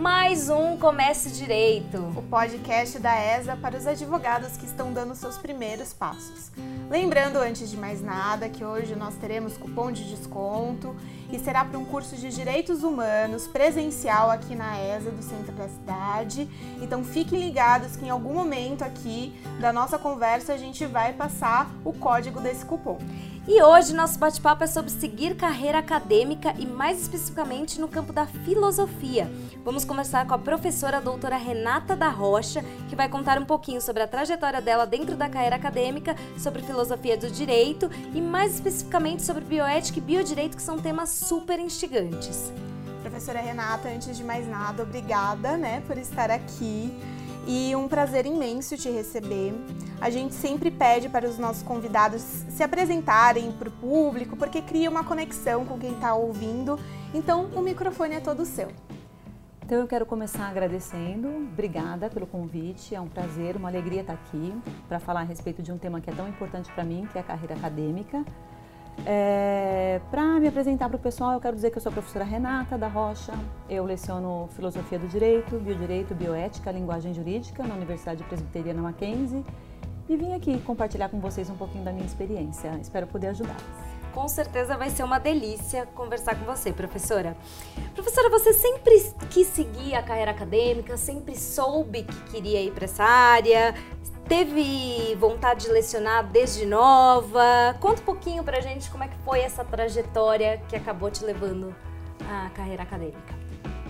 mais um Comece Direito. O podcast da ESA para os advogados que estão dando seus primeiros passos. Lembrando, antes de mais nada, que hoje nós teremos cupom de desconto e será para um curso de Direitos Humanos presencial aqui na ESA do centro da cidade. Então fiquem ligados que em algum momento aqui da nossa conversa a gente vai passar o código desse cupom. E hoje nosso bate-papo é sobre seguir carreira acadêmica e mais especificamente no campo da filosofia. Vamos conversar com a professora doutora Renata da Rocha, que vai contar um pouquinho sobre a trajetória dela dentro da carreira acadêmica, sobre filosofia do direito e mais especificamente sobre bioética e biodireito, que são temas super instigantes. Professora Renata, antes de mais nada, obrigada, né, por estar aqui e um prazer imenso te receber. A gente sempre pede para os nossos convidados se apresentarem para o público, porque cria uma conexão com quem está ouvindo. Então, o microfone é todo seu. Então, eu quero começar agradecendo. Obrigada pelo convite. É um prazer, uma alegria estar aqui para falar a respeito de um tema que é tão importante para mim, que é a carreira acadêmica. É, para me apresentar para o pessoal, eu quero dizer que eu sou a professora Renata da Rocha. Eu leciono Filosofia do Direito, Biodireito, Bioética, Linguagem Jurídica na Universidade Presbiteriana Mackenzie e vim aqui compartilhar com vocês um pouquinho da minha experiência. Espero poder ajudá-los. Com certeza vai ser uma delícia conversar com você, professora. Professora, você sempre quis seguir a carreira acadêmica, sempre soube que queria ir para essa área, teve vontade de lecionar desde nova? Conta um pouquinho pra gente como é que foi essa trajetória que acabou te levando à carreira acadêmica.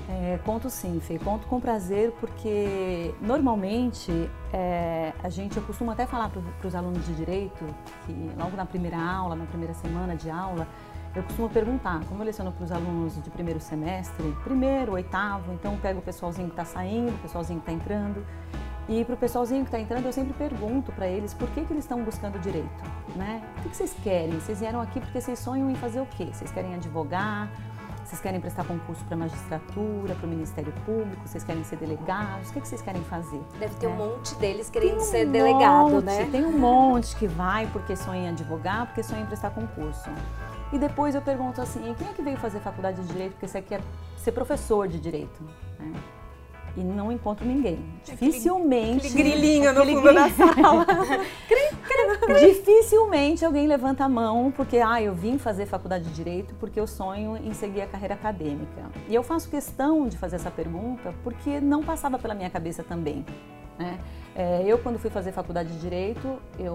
É, conto sim, Fê. Conto com prazer porque normalmente é, a gente, eu costumo até falar para os alunos de direito que logo na primeira aula, na primeira semana de aula, eu costumo perguntar, como eu leciono para os alunos de primeiro semestre, primeiro, oitavo, então pego o pessoalzinho que está saindo, o pessoalzinho que está entrando, e para o pessoalzinho que está entrando, eu sempre pergunto para eles por que, que eles estão buscando direito, né? O que, que vocês querem? Vocês vieram aqui porque vocês sonham em fazer o quê? Vocês querem advogar? Vocês querem prestar concurso para magistratura, para o Ministério Público? Vocês querem ser delegados? O que, que vocês querem fazer? Deve ter é. um monte deles querendo um ser delegado, monte, né? Tem um monte que vai porque sonha em advogar, porque sonha em prestar concurso. E depois eu pergunto assim, quem é que veio fazer faculdade de Direito porque você quer ser professor de Direito? Né? E não encontro ninguém. Dificilmente. Aquele grilinho no fundo da sala. Dificilmente alguém levanta a mão porque, ah, eu vim fazer faculdade de direito porque eu sonho em seguir a carreira acadêmica. E eu faço questão de fazer essa pergunta porque não passava pela minha cabeça também. Né? É, eu, quando fui fazer faculdade de Direito, eu,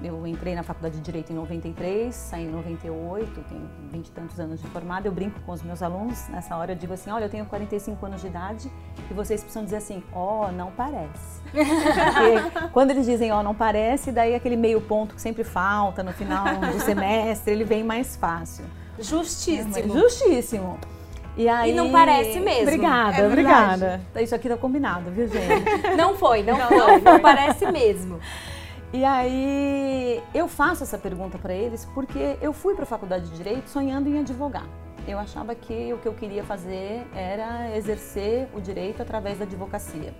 eu entrei na faculdade de Direito em 93, saí em 98, tenho 20 e tantos anos de formada. Eu brinco com os meus alunos nessa hora, eu digo assim: olha, eu tenho 45 anos de idade e vocês precisam dizer assim: ó, oh, não parece. Porque quando eles dizem ó, oh, não parece, daí aquele meio ponto que sempre falta no final do semestre, ele vem mais fácil. Justíssimo. Justíssimo. E, aí... e não parece mesmo. Obrigada, é obrigada. Isso aqui tá combinado, viu, gente? não foi, não, não foi. Não parece mesmo. E aí eu faço essa pergunta para eles porque eu fui para a faculdade de direito sonhando em advogar. Eu achava que o que eu queria fazer era exercer o direito através da advocacia.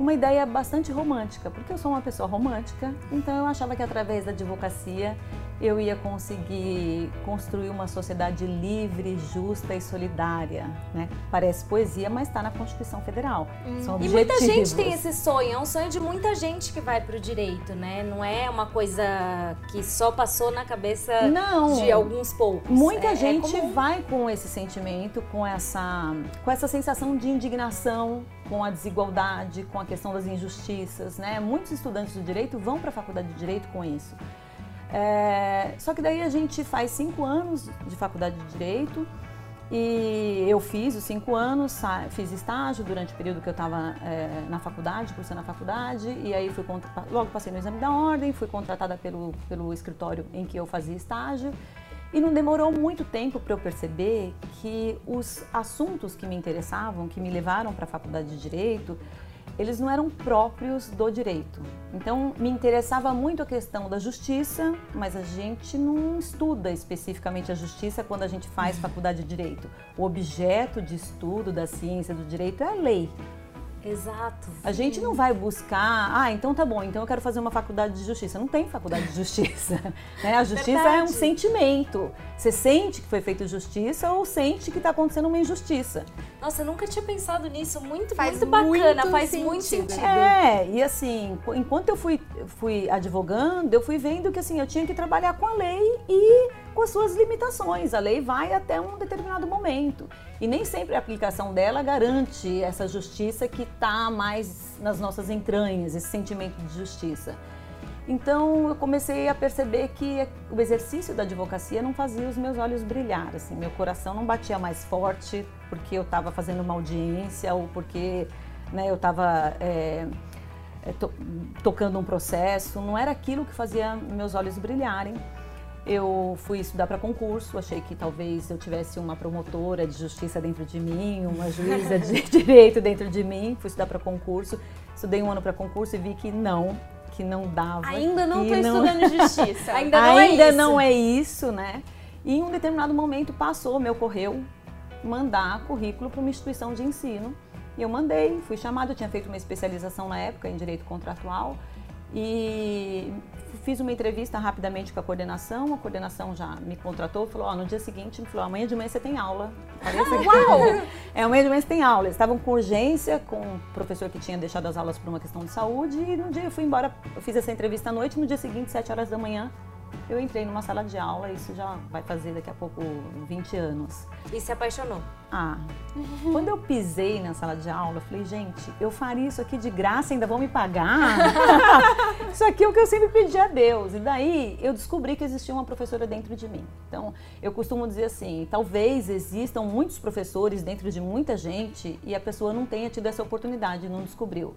Com uma ideia bastante romântica, porque eu sou uma pessoa romântica, então eu achava que através da advocacia eu ia conseguir construir uma sociedade livre, justa e solidária. Né? Parece poesia, mas está na Constituição Federal. Hum. São e muita gente tem esse sonho, é um sonho de muita gente que vai para o direito, né? Não é uma coisa que só passou na cabeça Não. de alguns poucos. Muita é, é gente é vai com esse sentimento, com essa, com essa sensação de indignação com a desigualdade, com a questão das injustiças, né? Muitos estudantes do direito vão para a faculdade de direito com isso. É, só que daí a gente faz cinco anos de faculdade de Direito e eu fiz os cinco anos, fiz estágio durante o período que eu estava é, na faculdade, cursando a faculdade, e aí fui logo passei no exame da ordem, fui contratada pelo, pelo escritório em que eu fazia estágio. E não demorou muito tempo para eu perceber que os assuntos que me interessavam, que me levaram para a faculdade de Direito, eles não eram próprios do direito. Então, me interessava muito a questão da justiça, mas a gente não estuda especificamente a justiça quando a gente faz uhum. faculdade de direito. O objeto de estudo da ciência do direito é a lei. Exato. A gente não vai buscar, ah, então tá bom, então eu quero fazer uma faculdade de justiça. Não tem faculdade de justiça. né? A justiça Verdade. é um sentimento. Você sente que foi feita justiça ou sente que está acontecendo uma injustiça. Nossa, eu nunca tinha pensado nisso. Muito, faz muito bacana, muito faz sentido. muito sentido. É, e assim, enquanto eu fui, fui advogando, eu fui vendo que assim, eu tinha que trabalhar com a lei e com as suas limitações. A lei vai até um determinado momento. E nem sempre a aplicação dela garante essa justiça que está mais nas nossas entranhas, esse sentimento de justiça. Então eu comecei a perceber que o exercício da advocacia não fazia os meus olhos brilhar, assim, meu coração não batia mais forte porque eu estava fazendo uma audiência ou porque né, eu estava é, é, to tocando um processo, não era aquilo que fazia meus olhos brilharem. Eu fui estudar para concurso, achei que talvez eu tivesse uma promotora de justiça dentro de mim, uma juíza de direito dentro de mim. Fui estudar para concurso, estudei um ano para concurso e vi que não, que não dava. Ainda não estou não... estudando justiça. Ainda não Ainda é isso. não é isso, né? E em um determinado momento passou, me ocorreu mandar currículo para uma instituição de ensino. E eu mandei, fui chamada, eu tinha feito uma especialização na época em direito contratual e fiz uma entrevista rapidamente com a coordenação, a coordenação já me contratou, falou, ó, oh, no dia seguinte, me falou, amanhã de manhã você tem aula. Falei, Uau! é, amanhã de manhã você tem aula. Eles estavam com urgência, com o professor que tinha deixado as aulas por uma questão de saúde, e no dia eu fui embora, eu fiz essa entrevista à noite, no dia seguinte, 7 horas da manhã, eu entrei numa sala de aula, isso já vai fazer daqui a pouco 20 anos. E se apaixonou? Ah, quando eu pisei na sala de aula, eu falei, gente, eu faria isso aqui de graça, ainda vão me pagar? isso aqui é o que eu sempre pedi a Deus. E daí eu descobri que existia uma professora dentro de mim. Então, eu costumo dizer assim, talvez existam muitos professores dentro de muita gente e a pessoa não tenha tido essa oportunidade, não descobriu.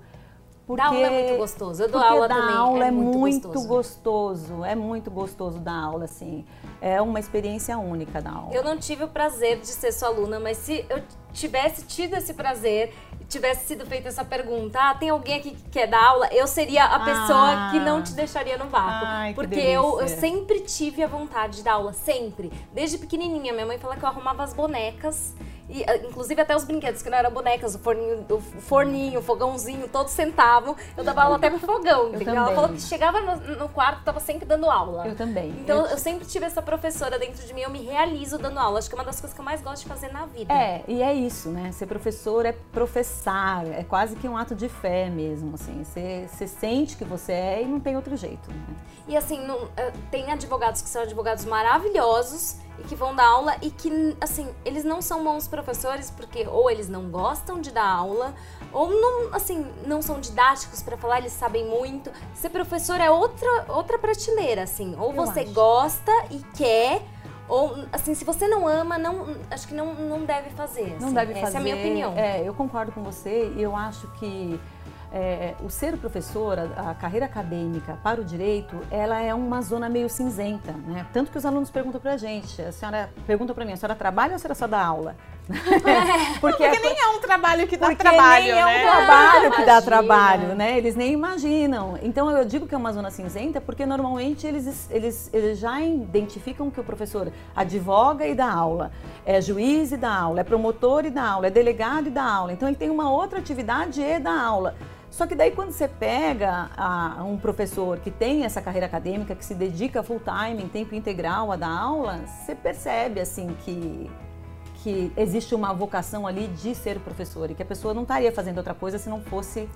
Porque, dar aula é muito gostoso. Eu dou aula dar também. aula é, é muito, muito gostoso. gostoso. É muito gostoso dar aula, assim. É uma experiência única da aula. Eu não tive o prazer de ser sua aluna, mas se eu tivesse tido esse prazer e tivesse sido feita essa pergunta, ah, tem alguém aqui que quer dar aula? Eu seria a pessoa ah, que não te deixaria no vácuo. Ai, porque eu, eu sempre tive a vontade de dar aula, sempre. Desde pequenininha. Minha mãe fala que eu arrumava as bonecas e, ah, inclusive até os brinquedos, que não eram bonecas, o forninho, o forninho, o fogãozinho, todos sentavam. Eu dava aula até pro fogão, entendeu? Ela falou que chegava no, no quarto, tava sempre dando aula. Eu também. Então eu, eu, sempre tive essa professora dentro de mim, eu me realizo dando aula. Acho que é uma das coisas que eu mais gosto de fazer na vida. É, e é isso, né? Ser professor é professar, é quase que um ato de fé mesmo, assim. Você, você sente que você é e não tem outro jeito. Né? E assim, não, eh, tem advogados que são advogados maravilhosos e que vão dar aula e que, assim, eles não são bons professores porque ou eles não gostam de dar aula ou não, assim, não são didáticos para falar, eles sabem muito. Ser professor é outra, outra prateleira, assim. Ou Eu você acho. gosta e quer, ou, assim, se você não ama, não, acho que não, não deve fazer. Assim. Não deve Essa fazer. é a minha opinião. É, eu concordo com você e eu acho que é, o ser professor, a, a, carreira acadêmica para o direito, ela é uma zona meio cinzenta, né? Tanto que os alunos perguntam para a gente, a senhora pergunta para mim, a senhora trabalha ou a senhora só dá aula? É, porque, porque é, nem é um trabalho que dá trabalho, nem é um né? trabalho que dá trabalho, né? Eles nem imaginam. Então eu digo que é uma zona cinzenta porque normalmente eles, eles, eles já identificam que o professor advoga e dá aula, é juiz e dá aula, é promotor e dá aula, é delegado e dá aula. Então ele tem uma outra atividade e dá aula. Só que daí quando você pega a, um professor que tem essa carreira acadêmica, que se dedica full time, em tempo integral a dar aula, você percebe assim que que existe uma vocação ali de ser professor e que a pessoa não estaria fazendo outra coisa se não fosse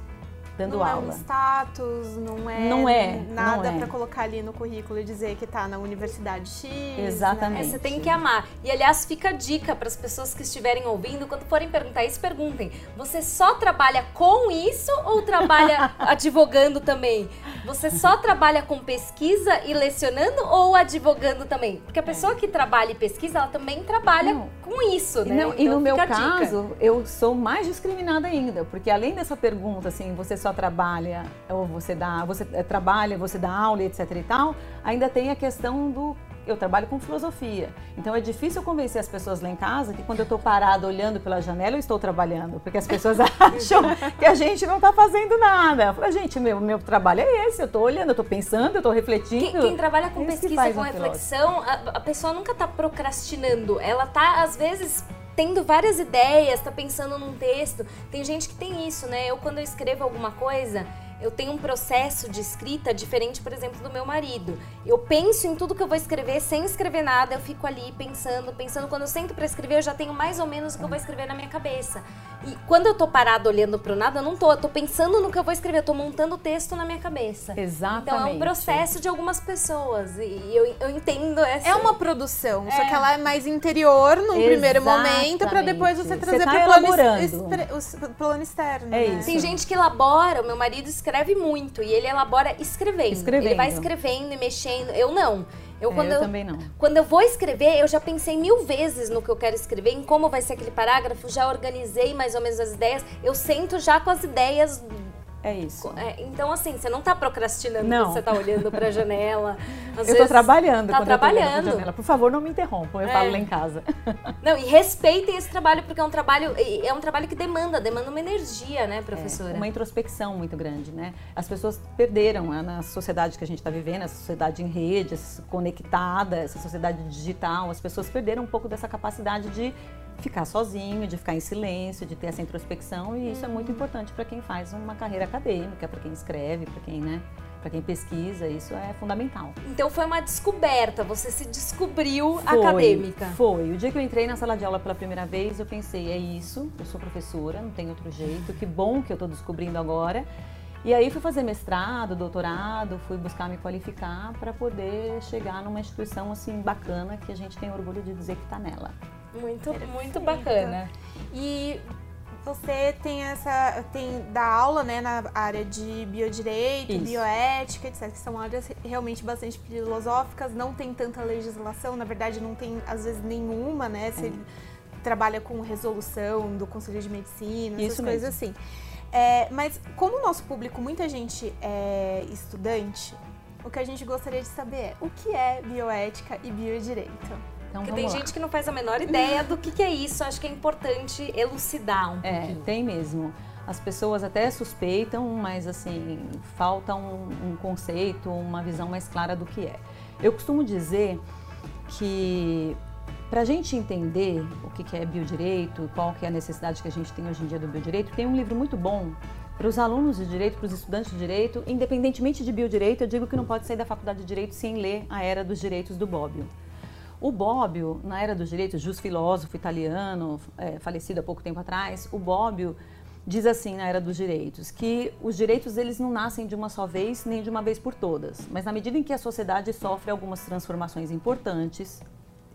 dando não aula. Não é um status, não é, não é nada é. para colocar ali no currículo e dizer que está na Universidade X. Né? Exatamente. Né? Você tem que amar. E aliás, fica a dica para as pessoas que estiverem ouvindo, quando forem perguntar isso, perguntem: você só trabalha com isso ou trabalha advogando também? Você só trabalha com pesquisa e lecionando ou advogando também? Porque a pessoa que trabalha e pesquisa, ela também trabalha não. com isso, né? Não, então, e no meu caso, eu sou mais discriminada ainda, porque além dessa pergunta, assim, você só só trabalha ou você dá, você eh, trabalha, você dá aula, etc e tal, ainda tem a questão do eu trabalho com filosofia. Então é difícil convencer as pessoas lá em casa que quando eu estou parada olhando pela janela eu estou trabalhando, porque as pessoas acham que a gente não está fazendo nada. Eu falo, gente, meu, meu trabalho é esse, eu estou olhando, eu estou pensando, eu estou refletindo. Quem, quem, trabalha com pesquisa, com reflexão, a, a, pessoa nunca está procrastinando, ela está às vezes tendo várias ideias, tá pensando num texto. Tem gente que tem isso, né? Eu quando eu escrevo alguma coisa, eu tenho um processo de escrita diferente, por exemplo, do meu marido. Eu penso em tudo que eu vou escrever sem escrever nada, eu fico ali pensando, pensando. Quando eu sento para escrever, eu já tenho mais ou menos o que eu vou escrever na minha cabeça. E quando eu tô parado olhando pro nada, eu não tô, eu tô pensando no que eu vou escrever, eu tô montando o texto na minha cabeça. Exatamente. Então é um processo de algumas pessoas. E eu, eu entendo essa. É uma produção, é. só que ela é mais interior num Exatamente. primeiro momento, para depois você trazer você tá pro plano, plano externo. É né? isso. Tem gente que elabora, o meu marido escreve muito e ele elabora escrevendo. escrevendo. Ele vai escrevendo e mexendo. Eu não. Eu, quando eu, eu, também não. Quando eu vou escrever, eu já pensei mil vezes no que eu quero escrever, em como vai ser aquele parágrafo, já organizei mais ou menos as ideias. Eu sento já com as ideias é isso. É, então, assim, você não está procrastinando não. você está olhando para a janela. Eu estou trabalhando tá trabalhando. janela. Por favor, não me interrompam, eu é. falo lá em casa. Não, e respeitem esse trabalho, porque é um trabalho, é um trabalho que demanda, demanda uma energia, né, professora? É, uma introspecção muito grande, né? As pessoas perderam né, na sociedade que a gente está vivendo, essa sociedade em redes, conectada, essa sociedade digital, as pessoas perderam um pouco dessa capacidade de ficar sozinho, de ficar em silêncio, de ter essa introspecção e isso é muito importante para quem faz uma carreira acadêmica, para quem escreve, para quem, né, para quem pesquisa, isso é fundamental. Então foi uma descoberta, você se descobriu foi, acadêmica. Foi. O dia que eu entrei na sala de aula pela primeira vez, eu pensei, é isso, eu sou professora, não tem outro jeito, que bom que eu estou descobrindo agora. E aí fui fazer mestrado, doutorado, fui buscar me qualificar para poder chegar numa instituição assim bacana que a gente tem orgulho de dizer que está nela. Muito, muito bacana. E você tem essa tem da aula né na área de biodireito, Isso. bioética, etc, que são áreas realmente bastante filosóficas, não tem tanta legislação, na verdade não tem às vezes nenhuma, né? Você é. trabalha com resolução do Conselho de Medicina, essas Isso coisas mesmo. assim. É, mas como o nosso público, muita gente é estudante, o que a gente gostaria de saber é o que é bioética e biodireito? Então, Porque tem lá. gente que não faz a menor ideia do que, que é isso. Acho que é importante elucidar um é, pouquinho. É, tem mesmo. As pessoas até suspeitam, mas assim, falta um, um conceito, uma visão mais clara do que é. Eu costumo dizer que para a gente entender o que é biodireito, qual que é a necessidade que a gente tem hoje em dia do biodireito, tem um livro muito bom para os alunos de direito, para os estudantes de direito, independentemente de biodireito, eu digo que não pode sair da faculdade de direito sem ler A Era dos Direitos do Bobbio. O Bobbio, na era dos direitos, justo filósofo italiano, é, falecido há pouco tempo atrás, o Bobbio diz assim na era dos direitos que os direitos eles não nascem de uma só vez nem de uma vez por todas, mas na medida em que a sociedade sofre algumas transformações importantes,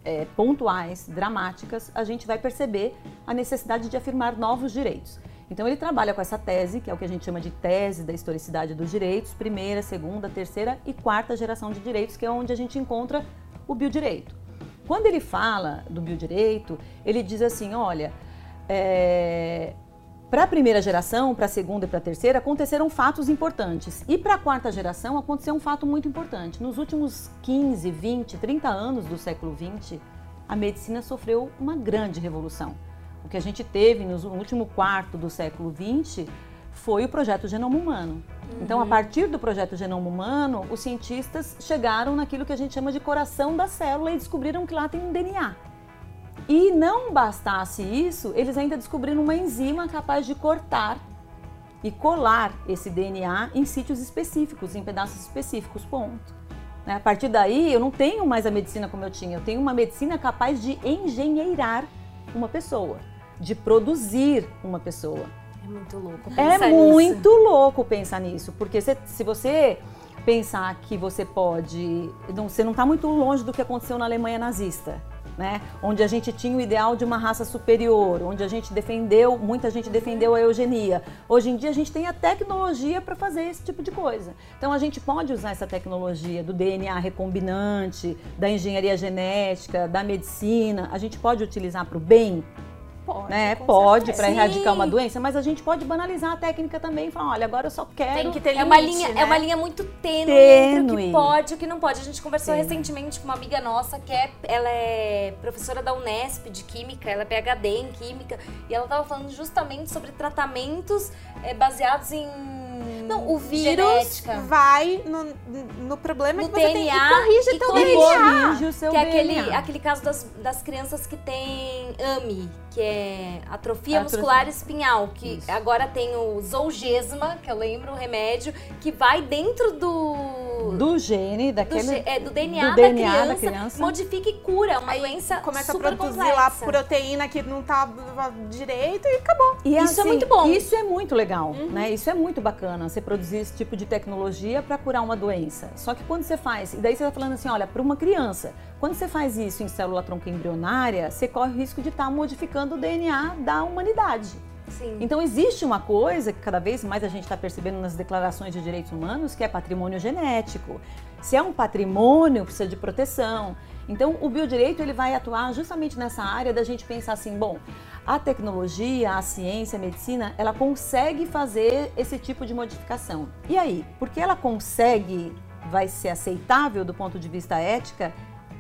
é, pontuais, dramáticas, a gente vai perceber a necessidade de afirmar novos direitos. Então ele trabalha com essa tese, que é o que a gente chama de tese da historicidade dos direitos, primeira, segunda, terceira e quarta geração de direitos, que é onde a gente encontra o biodireito. Quando ele fala do biodireito, ele diz assim: olha, é, para a primeira geração, para a segunda e para a terceira, aconteceram fatos importantes. E para a quarta geração, aconteceu um fato muito importante. Nos últimos 15, 20, 30 anos do século 20, a medicina sofreu uma grande revolução. O que a gente teve no último quarto do século 20 foi o projeto Genoma Humano. Uhum. Então, a partir do projeto Genoma Humano, os cientistas chegaram naquilo que a gente chama de coração da célula e descobriram que lá tem um DNA. E não bastasse isso, eles ainda descobriram uma enzima capaz de cortar e colar esse DNA em sítios específicos, em pedaços específicos, ponto. Né? A partir daí, eu não tenho mais a medicina como eu tinha, eu tenho uma medicina capaz de engenheirar uma pessoa, de produzir uma pessoa. É muito louco é pensar É muito louco pensar nisso, porque se, se você pensar que você pode. Não, você não está muito longe do que aconteceu na Alemanha nazista. Né? Onde a gente tinha o ideal de uma raça superior, onde a gente defendeu, muita gente defendeu a eugenia. Hoje em dia a gente tem a tecnologia para fazer esse tipo de coisa. Então a gente pode usar essa tecnologia do DNA recombinante, da engenharia genética, da medicina, a gente pode utilizar para o bem, Pode, né? Pode para erradicar uma doença, mas a gente pode banalizar a técnica também e falar, olha, agora eu só quero. Tem que ter limite, é uma linha, né? é uma linha muito tênue, tênue, entre o que pode e o que não pode. A gente conversou tênue. recentemente com uma amiga nossa que é, ela é professora da Unesp de química, ela é PhD em química e ela estava falando justamente sobre tratamentos é, baseados em Não, o vírus genética. vai no, no problema No que você tem DNA e corrige e teu corrige. DNA. corrige o seu Que é aquele, DNA. aquele caso das, das crianças que tem AMI, que é atrofia muscular espinhal, que Isso. agora tem o Zolgesma, que eu lembro, o remédio, que vai dentro do... Do gene, do, daquele... ge- é, do DNA, do DNA da, da criança, criança. modifica e cura. É Uma Aí doença Começa a produzir complexa. lá proteína que não tá direito e acabou. E Isso é muito bom. Isso é muito legal, Uhum. né? Isso é muito bacana, você produzir esse tipo de tecnologia para curar uma doença. Só que quando você faz, e daí você está falando assim, olha, para uma criança, quando você faz isso em célula tronco embrionária, você corre o risco de estar modificando o DNA da humanidade. Sim. Então existe uma coisa que cada vez mais a gente está percebendo nas declarações de direitos humanos, que é patrimônio genético. Se é um patrimônio, precisa de proteção. Então o biodireito ele vai atuar justamente nessa área da gente pensar assim, bom, a tecnologia, a ciência, a medicina, ela consegue fazer esse tipo de modificação. E aí, porque ela consegue, vai ser aceitável do ponto de vista ética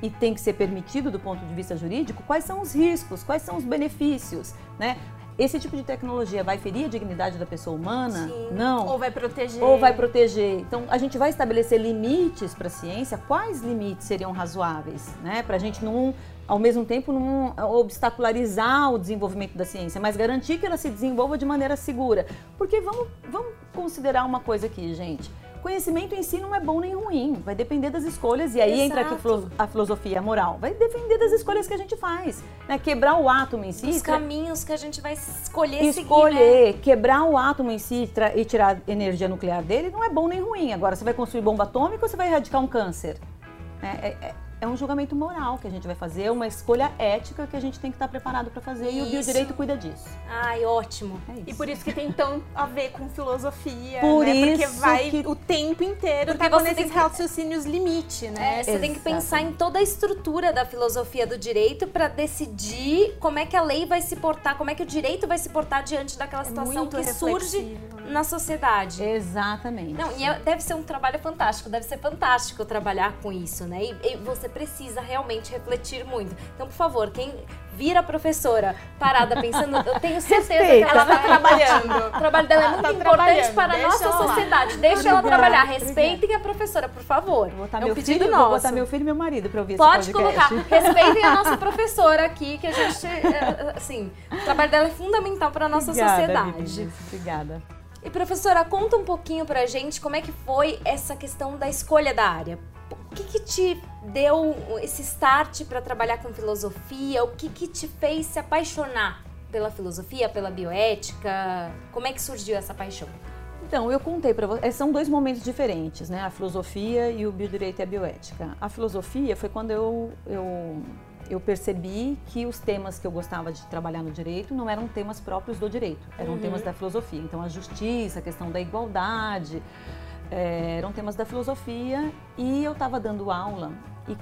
e tem que ser permitido do ponto de vista jurídico, quais são os riscos, quais são os benefícios, né? Esse tipo de tecnologia vai ferir a dignidade da pessoa humana? Sim. Não. Ou vai proteger. Ou vai proteger. Então, a gente vai estabelecer limites para a ciência. Quais limites seriam razoáveis, né? Para a gente não, ao mesmo tempo, não obstacularizar o desenvolvimento da ciência, mas garantir que ela se desenvolva de maneira segura. Porque vamos, vamos considerar uma coisa aqui, gente. Conhecimento em si não é bom nem ruim, vai depender das escolhas. E aí entra aqui Exato. a filosofia moral. Vai depender das escolhas que a gente faz. Né? Quebrar o átomo em si. Os caminhos que a gente vai escolher seguir, né? escolher, quebrar o átomo em si e e tirar energia nuclear dele não é bom nem ruim. Agora, você vai construir bomba atômica ou você vai erradicar um câncer? É, é- é- é um julgamento moral que a gente vai fazer, uma escolha ética que a gente tem que estar preparado para fazer e o Isso. biodireito cuida disso. Ai, ótimo. É isso. E por isso que tem tão a ver com filosofia, Por né? Porque isso vai que- o tempo inteiro Porque tá com você esses tem que- raciocínios limite, né? É, você tem que pensar em toda a estrutura da filosofia do direito para decidir como é que a lei vai se portar, como é que o direito vai se portar diante daquela situação É que surge né? na sociedade. Exatamente. Não, e é- deve ser um trabalho fantástico, deve ser fantástico trabalhar com isso, né? E, e você precisa realmente refletir muito. Então, por favor, quem vira a professora parada pensando, eu tenho certeza Respeita. que ela está tá trabalhando. O trabalho dela é Ela muito tá importante para a nossa sociedade. Deixa ela trabalhar. Respeitem a professora, por favor. Vou botar é um meu pedido filho, nosso. vou botar meu filho e meu marido para ouvir Pode esse colocar. podcast. Respeitem a nossa professora aqui, que a gente, é, assim, o trabalho dela é fundamental para a nossa Obrigada, sociedade. meninas. Obrigada. E professora, conta um pouquinho pra gente como é que foi essa questão da escolha da área. O que, que te deu esse start para trabalhar com filosofia? O que, que te fez se apaixonar pela filosofia, pela bioética? Como é que surgiu essa paixão? Então, eu contei para vocês, são dois momentos diferentes, né? A filosofia e o biodireito e a bioética. A filosofia foi quando eu, eu, eu percebi que os temas que eu gostava de trabalhar no direito não eram temas próprios do direito, eram Uhum. temas da filosofia. Então, a justiça, a questão da igualdade, eh, eram temas da filosofia e eu estava dando aula e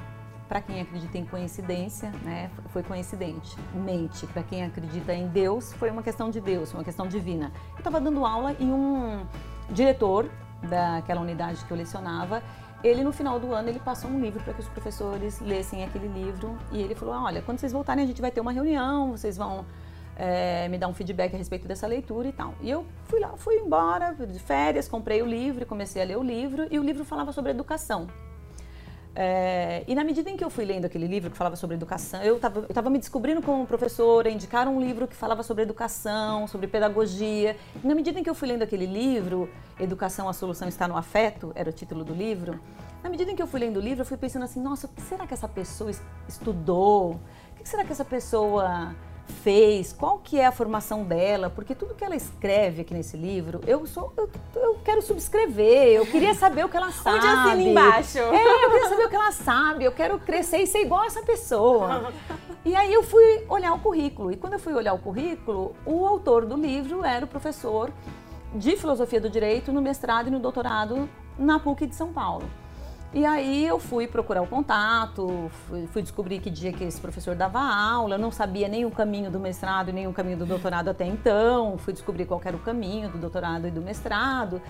para quem acredita em coincidência, né, foi coincidente. Mente, para quem acredita em Deus, foi uma questão de Deus, uma questão divina. Eu estava dando aula e um diretor daquela unidade que eu lecionava, ele no final do ano ele passou um livro para que os professores lessem aquele livro e ele falou: olha, quando vocês voltarem a gente vai ter uma reunião, vocês vão eh, me dar um feedback a respeito dessa leitura e tal. E eu fui lá, fui embora de férias, comprei o livro, comecei a ler o livro e o livro falava sobre educação. É, e na medida em que eu fui lendo aquele livro que falava sobre educação, eu estava me descobrindo como professora, indicaram um livro que falava sobre educação, sobre pedagogia. E na medida em que eu fui lendo aquele livro, Educação, a Solução está no Afeto, era o título do livro. Na medida em que eu fui lendo o livro, eu fui pensando assim: nossa, o que será que essa pessoa es- estudou? O que será que essa pessoa fez? Qual que é a formação dela? Porque tudo que ela escreve aqui nesse livro, eu sou, eu, eu quero subscrever, eu queria saber o que ela sabe. Onde assina embaixo? É, eu queria saber o que ela sabe, eu quero crescer e ser igual a essa pessoa. E aí eu fui olhar o currículo. E quando eu fui olhar o currículo, o autor do livro era o professor de filosofia do direito no mestrado e no doutorado na PUC de São Paulo. E aí eu fui procurar o contato, fui, fui descobrir que dia que esse professor dava aula, eu não sabia nem o caminho do mestrado nem o caminho do doutorado até então, fui descobrir qual era o caminho do doutorado e do mestrado,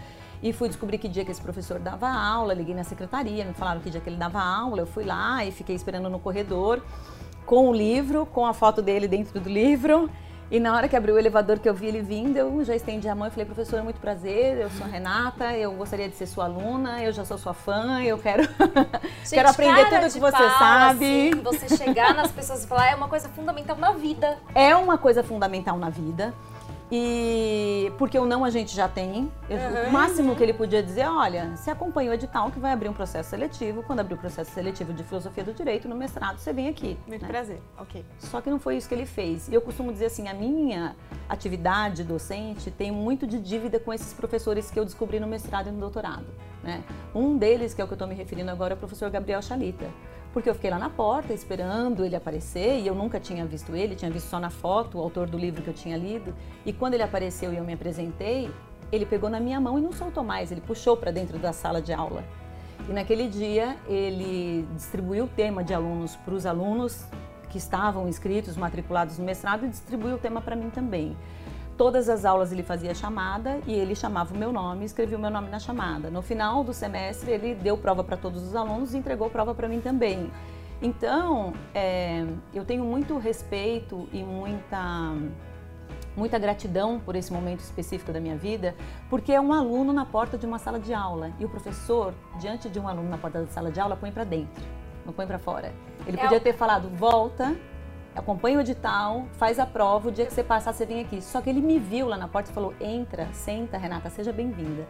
e fui descobrir que dia que esse professor dava aula, liguei na secretaria, me falaram que dia que ele dava aula, eu fui lá e fiquei esperando no corredor com o livro, com a foto dele dentro do livro, E na hora que abriu o elevador que eu vi ele vindo, eu já estendi a mão e falei, professor, é muito prazer, eu sou a Renata, eu gostaria de ser sua aluna, eu já sou sua fã, eu quero, Gente, quero aprender tudo que você pau, sabe. Assim, você chegar nas pessoas e falar é uma coisa fundamental na vida. É uma coisa fundamental na vida. E porque o não a gente já tem. Eu, Uhum. O máximo que ele podia dizer, olha, você acompanha o edital que vai abrir um processo seletivo. Quando abrir o processo seletivo de filosofia do direito no mestrado, você vem aqui. Muito né? prazer. Ok. Só que não foi isso que ele fez. E eu costumo dizer assim, a minha atividade docente tem muito de dívida com esses professores que eu descobri no mestrado e no doutorado. Né? Um deles, que é o que eu estou me referindo agora, é o professor Gabriel Chalita. Porque eu fiquei lá na porta esperando ele aparecer e eu nunca tinha visto ele, tinha visto só na foto o autor do livro que eu tinha lido. E quando ele apareceu e eu me apresentei, ele pegou na minha mão e não soltou mais, ele puxou para dentro da sala de aula. E naquele dia ele distribuiu o tema de alunos para os alunos que estavam inscritos, matriculados no mestrado e distribuiu o tema para mim também. Todas as aulas ele fazia chamada e ele chamava o meu nome, escrevia o meu nome na chamada. No final do semestre ele deu prova para todos os alunos e entregou prova para mim também. Então, é, eu tenho muito respeito e muita muita gratidão por esse momento específico da minha vida, porque é um aluno na porta de uma sala de aula e o professor, diante de um aluno na porta da sala de aula, põe para dentro, não põe para fora. Ele É podia ter falado: "Volta, acompanha o edital, faz a prova, o dia que você passar você vem aqui". Só que ele me viu lá na porta e falou: "Entra, senta, Renata, seja bem-vinda".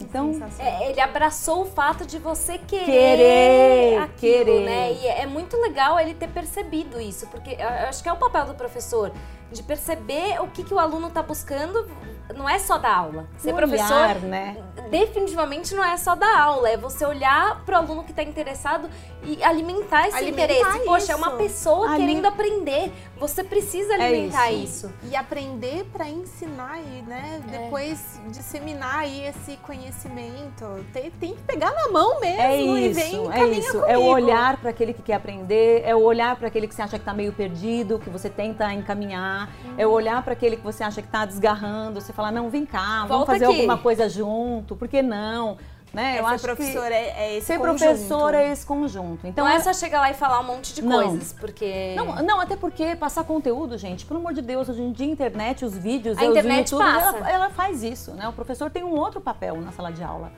Então. É, ele abraçou o fato de você querer, Querer, aquilo, querer. né? E é muito legal ele ter percebido isso, porque eu acho que é o papel do professor de perceber o que, que o aluno está buscando. Não é só da aula. Ser um professor olhar, né? definitivamente não é só da aula, é você olhar para o aluno que está interessado e alimentar esse Alimentar interesse. Poxa, é uma isso. pessoa querendo aprender. Você precisa É alimentar isso. isso. E aprender para ensinar e, né, É. depois disseminar aí esse conhecimento. Tem, tem que pegar na mão mesmo É e isso, vem é isso. comigo. É o olhar para aquele que quer aprender, é o olhar para aquele que você acha que está meio perdido, que você tenta encaminhar, é o olhar para aquele que você acha que está desgarrando, você fala, não, vem cá, vamos Volta fazer aqui. alguma coisa junto, por que não? Né? Eu ser acho professor que é, é esse ser conjunto. professor é esse conjunto. Então não é é- só chegar lá e falar um monte de Não. coisas, porque. Não, não, até porque passar conteúdo, gente, pelo amor de Deus, hoje em dia a internet, os vídeos, A internet YouTubes, passa. Ela, ela faz isso, né? O professor tem um outro papel na sala de aula.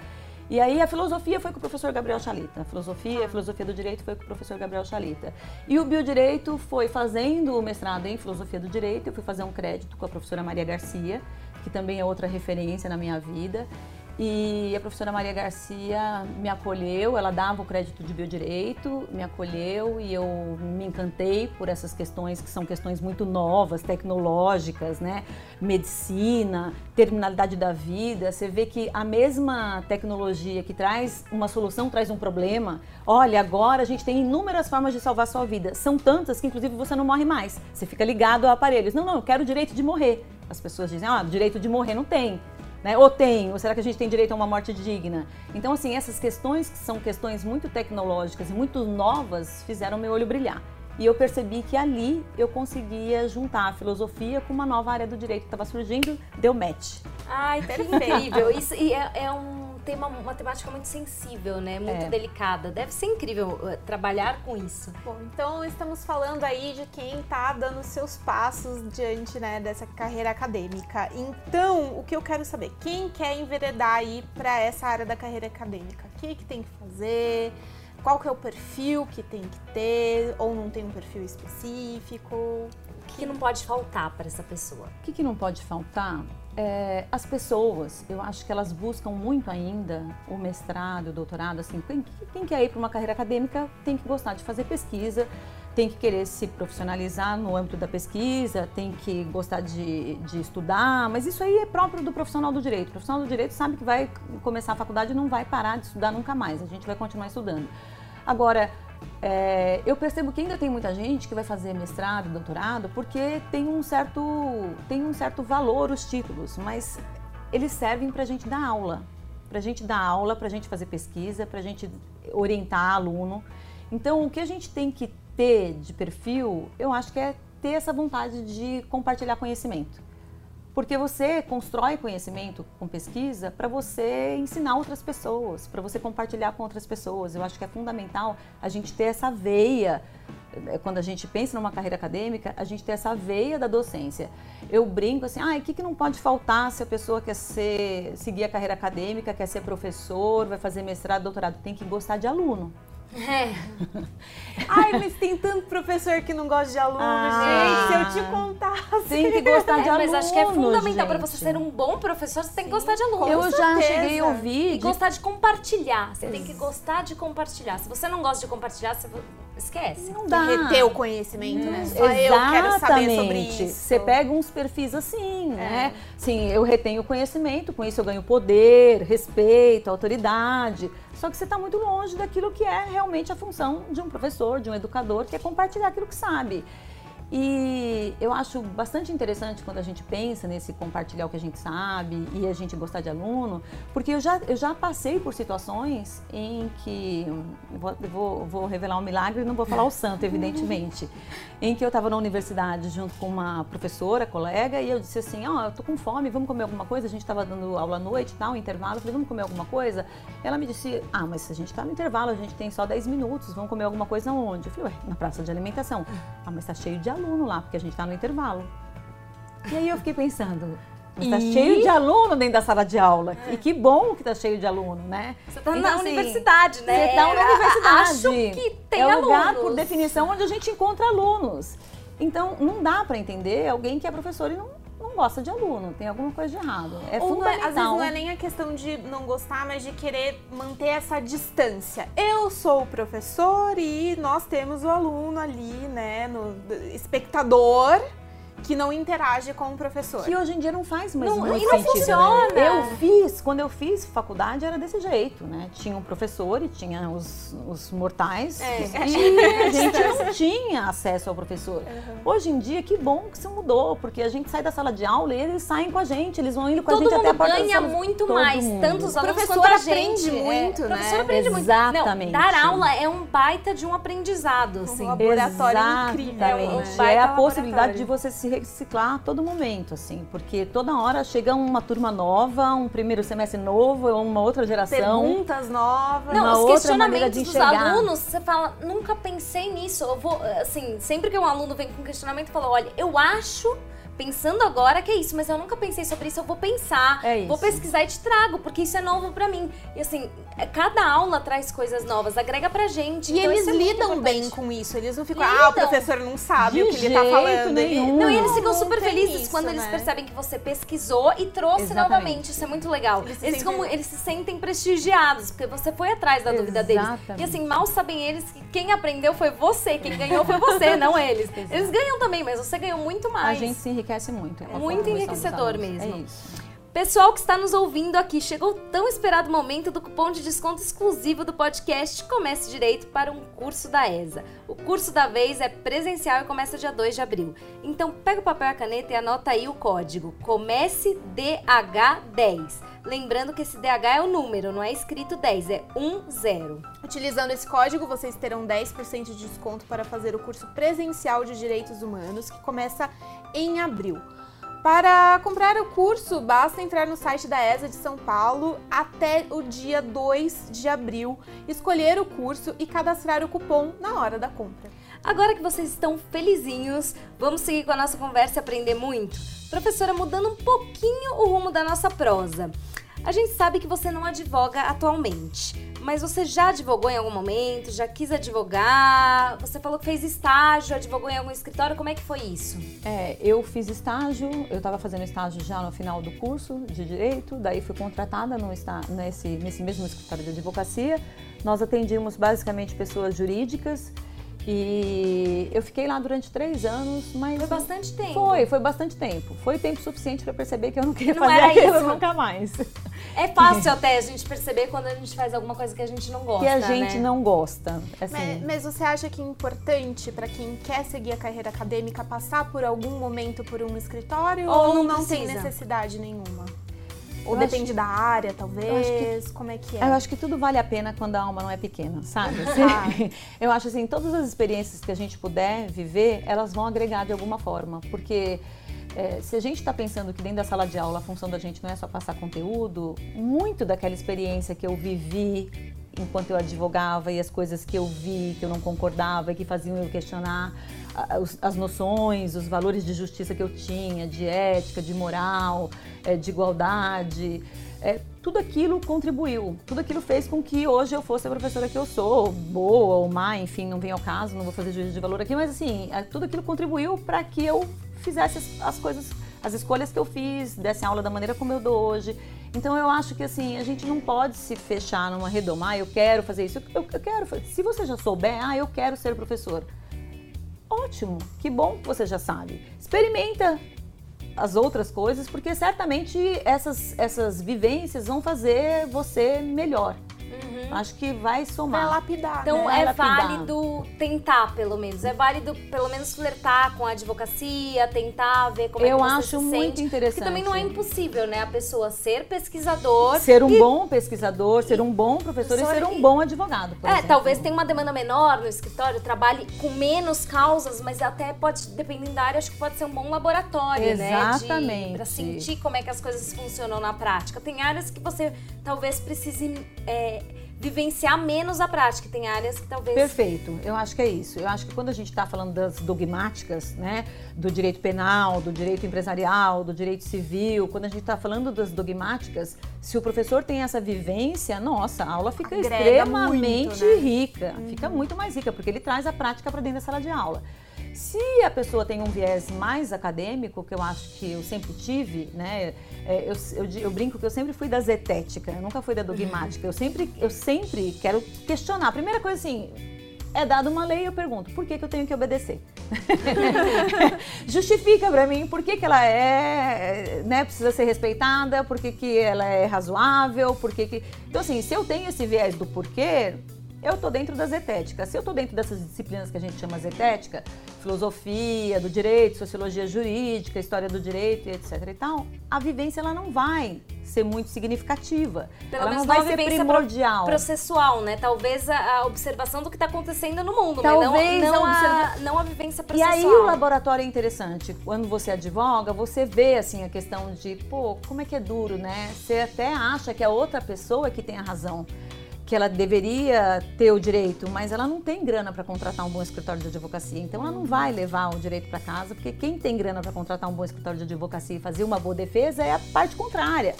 E aí a filosofia foi com o professor Gabriel Chalita. A filosofia, a filosofia do direito foi com o professor Gabriel Chalita. E o biodireito foi fazendo o mestrado em filosofia do direito. Eu fui fazer um crédito com a professora Maria Garcia, que também é outra referência na minha vida. E a professora Maria Garcia me acolheu, ela dava o crédito de biodireito, me acolheu e eu me encantei por essas questões que são questões muito novas, tecnológicas, né? Medicina, terminalidade da vida. Você vê que a mesma tecnologia que traz uma solução traz um problema. Olha, agora a gente tem inúmeras formas de salvar sua vida. São tantas que inclusive você não morre mais. Você fica ligado a aparelhos. Não, não, eu quero o direito de morrer. As pessoas dizem, ah, direito de morrer não tem. Né? Ou tem, ou será que a gente tem direito a uma morte digna? Então, assim, essas questões que são questões muito tecnológicas e muito novas fizeram meu olho brilhar. E eu percebi que ali eu conseguia juntar a filosofia com uma nova área do direito que estava surgindo, deu match. Ai, incrível. Isso e é, é um tema, uma temática muito sensível, né? Muito É. delicada. Deve ser incrível uh, trabalhar com isso. Bom, então estamos falando aí de quem tá dando seus passos diante né, dessa carreira acadêmica. Então, o que eu quero saber, quem quer enveredar aí para essa área da carreira acadêmica? O que, que tem que fazer? Qual que é o perfil que tem que ter? Ou não tem um perfil específico? O que, que não pode faltar para essa pessoa? O que, que não pode faltar? É, as pessoas, eu acho que elas buscam muito ainda o mestrado, o doutorado, assim, quem, quem quer ir para uma carreira acadêmica tem que gostar de fazer pesquisa, tem que querer se profissionalizar no âmbito da pesquisa, tem que gostar de, de estudar, mas isso aí é próprio do profissional do direito. O profissional do direito sabe que vai começar a faculdade e não vai parar de estudar nunca mais, a gente vai continuar estudando. Agora, é, eu percebo que ainda tem muita gente que vai fazer mestrado, doutorado, porque tem um certo, tem um certo valor os títulos, mas eles servem para a gente dar aula, para a gente dar aula, para a gente fazer pesquisa, para a gente orientar aluno. Então, o que a gente tem que ter de perfil, eu acho que é ter essa vontade de compartilhar conhecimento. Porque você constrói conhecimento com pesquisa para você ensinar outras pessoas, para você compartilhar com outras pessoas. Eu acho que é fundamental a gente ter essa veia é, quando a gente pensa numa carreira acadêmica, a gente tem essa veia da docência. Eu brinco assim, ah, o que, que não pode faltar se a pessoa quer ser, seguir a carreira acadêmica, quer ser professor, vai fazer mestrado, doutorado? Tem que gostar de aluno. É. Ai, mas tem tanto professor que não gosta de aluno, ah, gente. Se eu te contasse. Tem que gostar de é, aluno. Mas acho que é fundamental para você ser um bom professor, você tem que gostar de aluno. Eu já cheguei a ouvir. E gostar de compartilhar. Você tem que gostar de compartilhar. Se você não gosta de compartilhar, você esquece. Não dá. Reter o conhecimento, hum. né? Só Exatamente. eu quero saber sobre isso. Você pega uns perfis assim, é. né? Sim, eu retenho o conhecimento, com isso eu ganho poder, respeito, autoridade. Só que você está muito longe daquilo que é realmente a função de um professor, de um educador, que é compartilhar aquilo que sabe. E eu acho bastante interessante quando a gente pensa nesse compartilhar o que a gente sabe e a gente gostar de aluno, porque eu já, eu já passei por situações em que. Vou, vou, vou revelar um milagre e não vou falar o santo, evidentemente. em que eu estava na universidade junto com uma professora, colega, e eu disse assim: Ó, oh, eu tô com fome, vamos comer alguma coisa? A gente estava dando aula à noite e tal, intervalo. Eu falei: vamos comer alguma coisa? Ela me disse: Ah, mas a gente está no intervalo, a gente tem só 10 minutos, vamos comer alguma coisa onde? Eu falei: Ué, na praça de alimentação. Ah, mas está cheio de aluno lá, porque a gente está no intervalo. E aí eu fiquei pensando, está cheio de aluno dentro da sala de aula. É. E que bom que está cheio de aluno, né? Você está então, na assim, universidade, né? Você está na universidade. Acho que tem é um lugar, por definição, onde a gente encontra alunos. Então, não dá para entender alguém que é professor e não gosta de aluno. Tem alguma coisa de errado. É Ou fundamental. Às vezes não é nem a questão de não gostar, mas de querer manter essa distância. Eu sou o professor e nós temos o aluno ali, né, no espectador que não interage com o professor. Que hoje em dia não faz mais não, muito e não sentido, né? funciona. Né? Eu fiz, quando eu fiz faculdade era desse jeito, né? Tinha um professor e tinha os, os mortais é. e a gente não tinha acesso ao professor. Uhum. Hoje em dia, que bom que isso mudou, porque a gente sai da sala de aula e eles saem com a gente, eles vão indo com Todo a gente até a porta ganha muito Todo mais, mundo. tanto os alunos professor quanto a aprende gente. muito, é. né? O professor aprende Exatamente. muito. Não, dar aula é um baita de um aprendizado, assim. Um laboratório Exatamente. incrível. É, um é a possibilidade de você se reciclar todo momento, assim, porque toda hora chega uma turma nova, um primeiro semestre novo, uma outra geração. Perguntas novas. Não, uma os outra questionamentos de dos enxergar. alunos, você fala, nunca pensei nisso. Eu vou, assim, sempre que um aluno vem com questionamento, fala, olha, eu acho pensando agora que é isso, mas eu nunca pensei sobre isso, eu vou pensar, É vou pesquisar e te trago, porque isso é novo pra mim. E assim, é, cada aula traz coisas novas, agrega pra gente. E então eles é lidam bem com isso. Eles não ficam, Lidam. ah, o professor não sabe De o que ele tá falando. nenhum. Não, e eles ficam não super felizes isso, quando eles né? percebem que você pesquisou e trouxe Exatamente. novamente. Isso é muito legal. Eles Eles, se sentem- eles se sentem prestigiados, porque você foi atrás da dúvida deles. Exatamente. E assim, mal sabem eles que quem aprendeu foi você, quem ganhou foi você, não eles. Eles ganham também, mas você ganhou muito A mais. gente se enriquece muito. a Muito formação dos enriquecedor alunos. mesmo. É isso. Pessoal que está nos ouvindo aqui, chegou o tão esperado momento do cupom de desconto exclusivo do podcast Comece Direito para um curso da ESA. O curso da vez é presencial e começa dia 2 de abril. Então pega o papel e a caneta e anota aí o código Comece DH10. Lembrando que esse DH é o número, não é escrito 10, é 10. Utilizando esse código, vocês terão 10% de desconto para fazer o curso presencial de Direitos Humanos, que começa em abril. Para comprar o curso, basta entrar no site da ESA de São Paulo até o dia 2 de abril, escolher o curso e cadastrar o cupom na hora da compra. Agora que vocês estão felizinhos, vamos seguir com a nossa conversa e aprender muito? Professora, mudando um pouquinho o rumo da nossa prosa. A gente sabe que você não advoga atualmente, mas você já advogou em algum momento, já quis advogar, você falou que fez estágio, advogou em algum escritório, como é que foi isso? É, eu fiz estágio, eu estava fazendo estágio já no final do curso de Direito, daí fui contratada no, nesse, nesse mesmo escritório de advocacia. Nós atendíamos basicamente pessoas jurídicas e eu fiquei lá durante três anos, mas... Foi bastante tempo. Foi, foi bastante tempo. Foi tempo suficiente para perceber que eu não queria Não fazer era aquilo isso. nunca mais. É fácil até a gente perceber quando a gente faz alguma coisa que a gente não gosta, que a gente né? não gosta. Assim, Mas, mas você acha que é importante para quem quer seguir a carreira acadêmica passar por algum momento por um escritório Ou ou, não não tem necessidade nenhuma? Ou Eu acho depende da área, talvez? Como é que é? Eu acho que tudo vale a pena quando a alma não é pequena, sabe? Tá. Assim, eu acho assim, todas as experiências que a gente puder viver, elas vão agregar de alguma forma, porque é, se a gente está pensando que dentro da sala de aula a função da gente não é só passar conteúdo, muito daquela experiência que eu vivi enquanto eu advogava e as coisas que eu vi, que eu não concordava e que faziam eu questionar as noções, os valores de justiça que eu tinha, de ética, de moral, é, de igualdade. É, tudo aquilo contribuiu, tudo aquilo fez com que hoje eu fosse a professora que eu sou, boa ou má, enfim, não vem ao caso, não vou fazer juízo de valor aqui, mas assim, é, tudo aquilo contribuiu para que eu fizesse as coisas, as escolhas que eu fiz, desse aula da maneira como eu dou hoje. Então eu acho que assim, a gente não pode se fechar numa redoma, ah, eu quero fazer isso, eu, eu quero, se você já souber, ah, eu quero ser professor. Ótimo, que bom que você já sabe. Experimenta as outras coisas, porque certamente essas, essas vivências vão fazer você melhor. Uhum. Acho que vai somar. Vai lapidar. Então né? é lapidar. válido tentar, pelo menos. É válido, pelo menos, flertar com a advocacia, tentar ver como Eu é que você acho se muito sente. interessante. Porque também não é impossível, né? A pessoa ser pesquisador. Ser um e- bom pesquisador, ser um bom professor e ser um bom advogado. por É, exemplo. talvez tenha uma demanda menor no escritório, trabalhe com menos causas, mas até pode, dependendo da área, acho que pode ser um bom laboratório, né? Exatamente. Pra sentir como é que as coisas funcionam na prática. Tem áreas que você talvez precise é, vivenciar menos a prática, tem áreas que talvez. Perfeito, eu acho que é isso. Eu acho que quando a gente está falando das dogmáticas, né, do direito penal, do direito empresarial, do direito civil, quando a gente está falando das dogmáticas, se o professor tem essa vivência, nossa, a aula fica Agrega extremamente muito, né? rica, fica muito mais rica, porque ele traz a prática para dentro da sala de aula. Se a pessoa tem um viés mais acadêmico, que eu acho que eu sempre tive, né? é, eu, eu eu brinco que eu sempre fui da zetética, eu nunca fui da dogmática. Eu sempre, eu sempre quero questionar. Primeira coisa assim, é dada uma lei, eu pergunto, por que, que eu tenho que obedecer? Justifica pra mim por que, que ela é, né, precisa ser respeitada, por que, que ela é razoável, por que que... Então assim, se eu tenho esse viés do porquê, eu tô dentro da zetética. Se eu tô dentro dessas disciplinas que a gente chama zetética, filosofia do direito, sociologia jurídica, história do direito, etc e tal, a vivência ela não vai ser muito significativa. Pelo ela menos não vai ser pro- primordial. processual, né? Talvez a, a observação do que está acontecendo no mundo, Talvez mas não, não, a observa- não a vivência E processual. aí o laboratório é interessante. Quando você advoga, você vê assim a questão de, pô, como é que é duro, né? Você até acha que a outra pessoa que tem a razão, que ela deveria ter o direito, mas ela não tem grana para contratar um bom escritório de advocacia. Então ela não vai levar o direito para casa, porque quem tem grana para contratar um bom escritório de advocacia e fazer uma boa defesa é a parte contrária.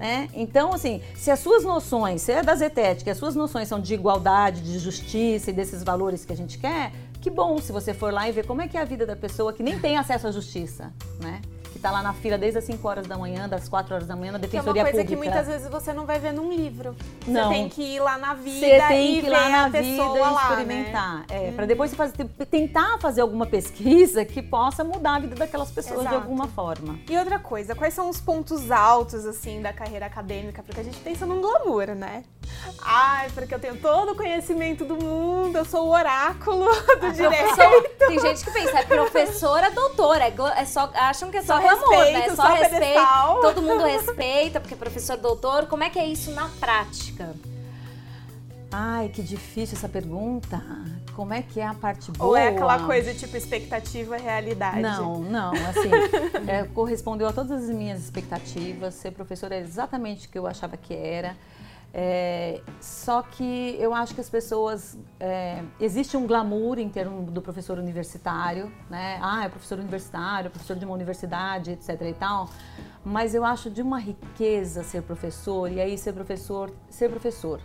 Né? Então, assim, se as suas noções, se é da zetética, as suas noções são de igualdade, de justiça e desses valores que a gente quer, que bom se você for lá e ver como é que é a vida da pessoa que nem tem acesso à justiça, né? Que tá lá na fila desde as 5 horas da manhã, das 4 horas da manhã na Que é uma Defensoria coisa que Pública. muitas vezes você não vai ver num livro. Não. Você tem que ir lá na vida Você tem e que ir lá na vida e lá, né? experimentar. É, para depois fazer, tentar fazer alguma pesquisa que possa mudar a vida daquelas pessoas de Exato. alguma forma. E outra coisa, quais são os pontos altos, assim, da carreira acadêmica? Porque a gente pensa num glamour, né? Ai, porque eu tenho todo o conhecimento do mundo, eu sou o oráculo do direito. Professor- tem gente que pensa, é professora, doutora, é, é só, acham que é só, Só glamour, né? respeito, Só só respeito, pedestal. todo mundo respeita, porque é professor, doutor. Como é que é isso na prática? Ai, que difícil essa pergunta. Como é que é a parte boa? Ou é aquela coisa tipo expectativa realidade? Não, não, assim, é, correspondeu a todas as minhas expectativas. Ser professora é exatamente o que eu achava que era. É, só que eu acho que as pessoas. é, existe um glamour em termos do professor universitário, né? Ah, é professor universitário, é professor de uma universidade, etc. e tal. Mas eu acho de uma riqueza ser professor, e aí ser professor, ser professor.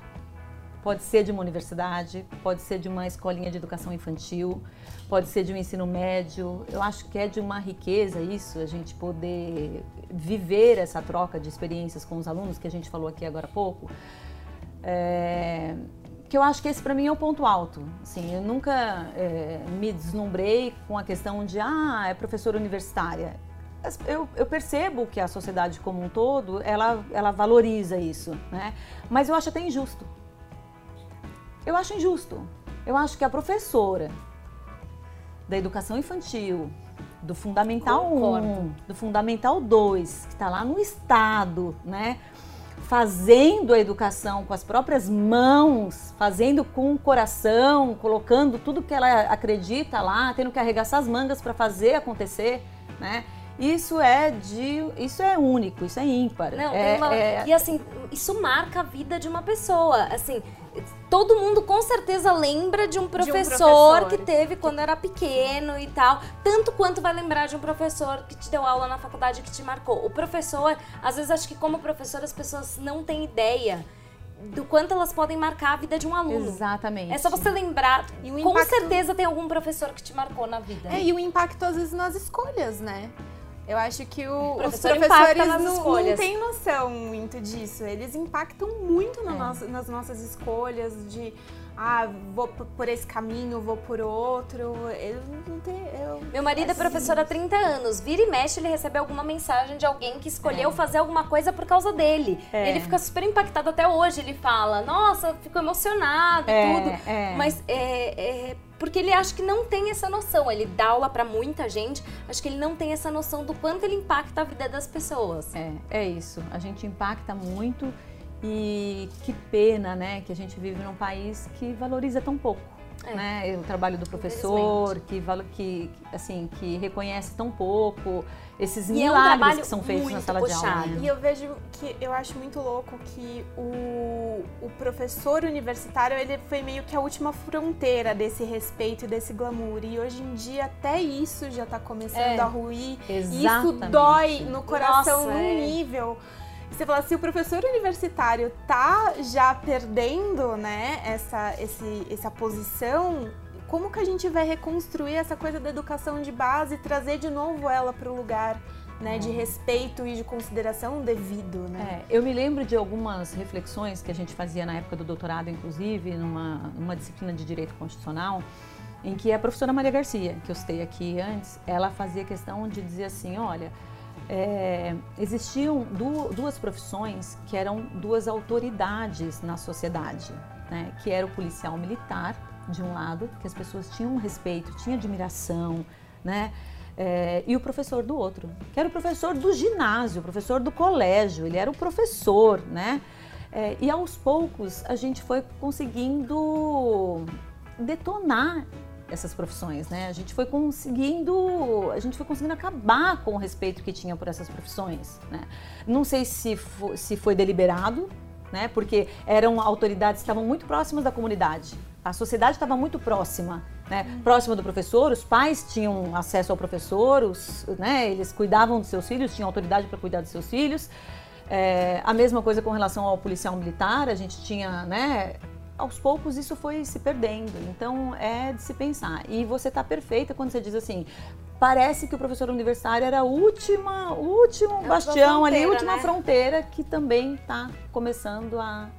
Pode ser de uma universidade, pode ser de uma escolinha de educação infantil, pode ser de um ensino médio. Eu acho que é de uma riqueza isso, a gente poder viver essa troca de experiências com os alunos, que a gente falou aqui agora há pouco. É, que eu acho que esse para mim é o ponto alto. Assim, eu nunca é, me deslumbrei com a questão de, ah, é professora universitária. Eu, eu percebo que a sociedade como um todo, ela, ela valoriza isso, né? Mas eu acho até injusto. Eu acho injusto. Eu acho que a professora da educação infantil, do Fundamental Concordo. 1, do Fundamental 2, que está lá no Estado, né? Fazendo a educação com as próprias mãos, fazendo com o coração, colocando tudo que ela acredita lá, tendo que arregaçar as mangas para fazer acontecer, né? isso é de. Isso é único, isso é ímpar. Não, é, uma, é... E assim, isso marca a vida de uma pessoa. Assim, todo mundo com certeza lembra de um, professor, de um professor que teve quando era pequeno e tal. Tanto quanto vai lembrar de um professor que te deu aula na faculdade que te marcou. O professor, às vezes acho que como professor as pessoas não têm ideia do quanto elas podem marcar a vida de um aluno. Exatamente. É só você lembrar. E o impacto... Com certeza tem algum professor que te marcou na vida. É, e o impacto às vezes nas escolhas, né? Eu acho que o, o os professores não, não têm noção muito disso. Eles impactam muito no é. nosso, nas nossas escolhas de ah, vou por esse caminho, vou por outro. Eu não tenho. Eu, Meu marido é, é professor há 30 anos. Vira e mexe, ele recebe alguma mensagem de alguém que escolheu é. fazer alguma coisa por causa dele. É. Ele fica super impactado até hoje. Ele fala, nossa, fico emocionado, é, tudo. É. Mas é, porque ele acha que não tem essa noção. Ele dá aula para muita gente, acho que ele não tem essa noção do quanto ele impacta a vida das pessoas. É, é isso. A gente impacta muito e que pena, né, que a gente vive num país que valoriza tão pouco. É. Né? O trabalho do professor, que, que, assim, que reconhece tão pouco esses e milagres é um que são feitos na sala puxado. de aula. Né? E eu vejo que eu acho muito louco que o, o professor universitário ele foi meio que a última fronteira desse respeito e desse glamour. E hoje em dia até isso já está começando é. a ruir. Exatamente. E isso dói no coração Nossa, num é. nível você fala, se o professor universitário tá já perdendo, né, essa, esse, essa posição, como que a gente vai reconstruir essa coisa da educação de base e trazer de novo ela para o lugar né, de respeito e de consideração devido, né? É, eu me lembro de algumas reflexões que a gente fazia na época do doutorado, inclusive, numa, numa disciplina de Direito Constitucional, em que a professora Maria Garcia, que eu citei aqui antes, ela fazia questão de dizer assim, olha, é, existiam du duas profissões que eram duas autoridades na sociedade, né? que era o policial militar, de um lado, que as pessoas tinham respeito, tinham admiração, né? É, e o professor do outro, que era o professor do ginásio, o professor do colégio, ele era o professor, né? É, e aos poucos a gente foi conseguindo detonar essas profissões, né? A gente foi conseguindo, a gente foi conseguindo acabar com o respeito que tinha por essas profissões, né? Não sei se foi, se foi deliberado, né? Porque eram autoridades que estavam muito próximas da comunidade. A sociedade estava muito próxima, né? Uhum. Próxima do professor, os pais tinham acesso ao professor, os, né? Eles cuidavam dos seus filhos, tinham autoridade para cuidar dos seus filhos. É, a mesma coisa com relação ao policial militar, a gente tinha, né? aos poucos isso foi se perdendo. Então é de se pensar. E você está perfeita quando você diz assim. Parece que o professor universitário era a última, último é bastião ali, a última né? fronteira que também está começando a